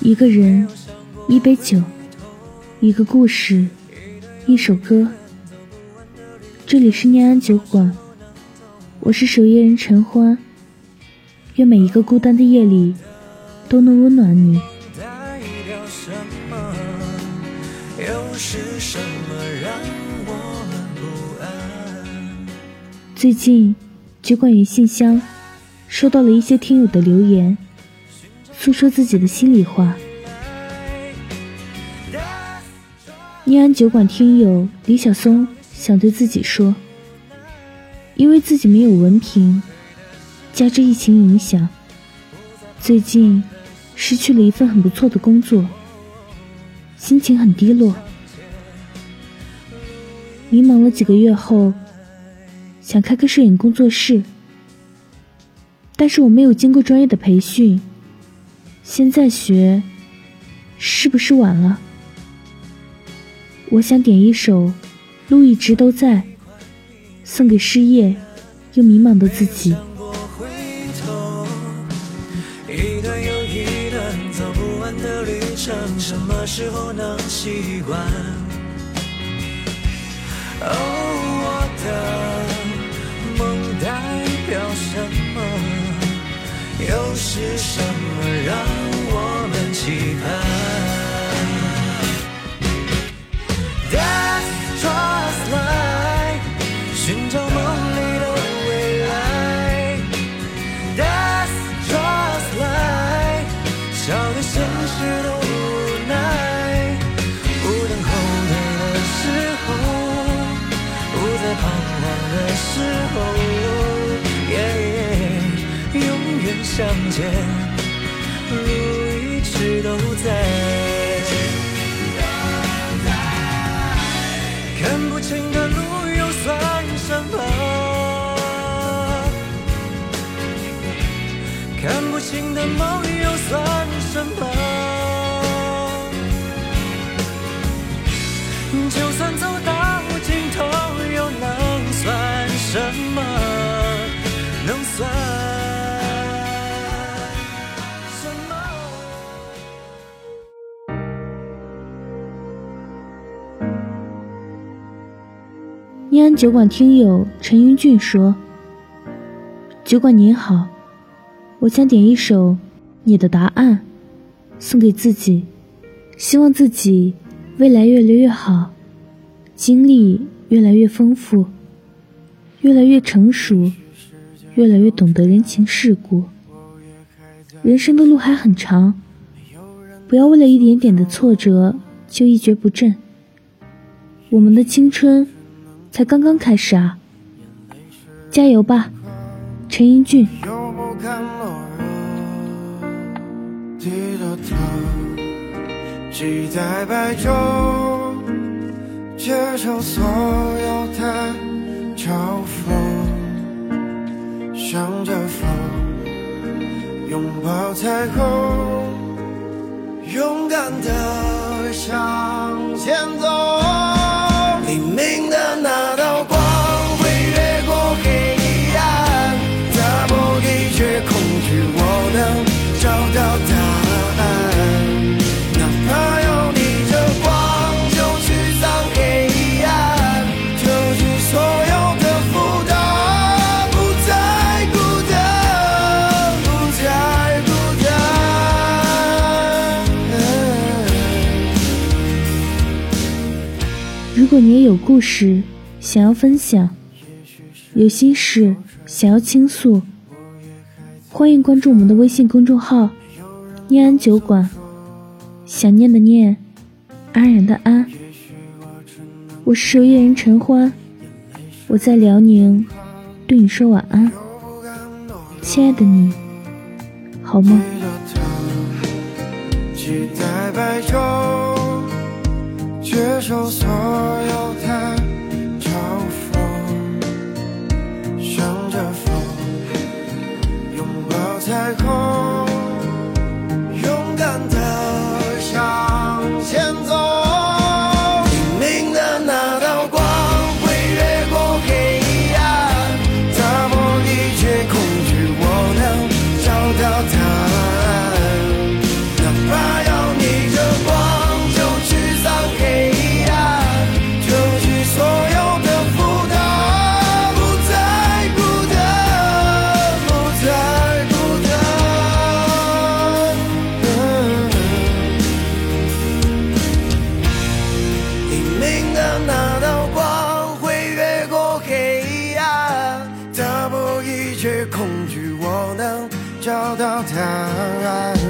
一个人，一杯酒，一个故事，一首歌。这里是念安酒馆，我是守夜人陈欢。愿每一个孤单的夜里，都能温暖你。最近，酒馆与信箱收到了一些听友的留言。诉说自己的心里话。念安酒馆听友李小松想对自己说：因为自己没有文凭，加之疫情影响，最近失去了一份很不错的工作，心情很低落。迷茫了几个月后，想开个摄影工作室，但是我没有经过专业的培训。现在学，是不是晚了？我想点一首《路一直都在》，送给失业又迷茫的自己。什么时候能习惯？时候，永远相见。都在，看不清的路又算什么？看不清的梦又算什么？念安酒馆听友陈云俊说：“酒馆您好，我想点一首《你的答案》，送给自己，希望自己未来越来越好，经历越来越丰富，越来越成熟，越来越懂得人情世故。人生的路还很长，不要为了一点点的挫折就一蹶不振。我们的青春。”才刚刚开始啊！加油吧，陈英俊。低着头，期待白昼，接受所有的嘲讽，向着风，拥抱彩虹，勇敢的向前走。如果你也有故事想要分享，有心事想要倾诉，欢迎关注我们的微信公众号“念安酒馆”。想念的念，安然的安。我是守夜人陈欢，我在辽宁，对你说晚安，亲爱的你，好梦。接受所有的找到答案。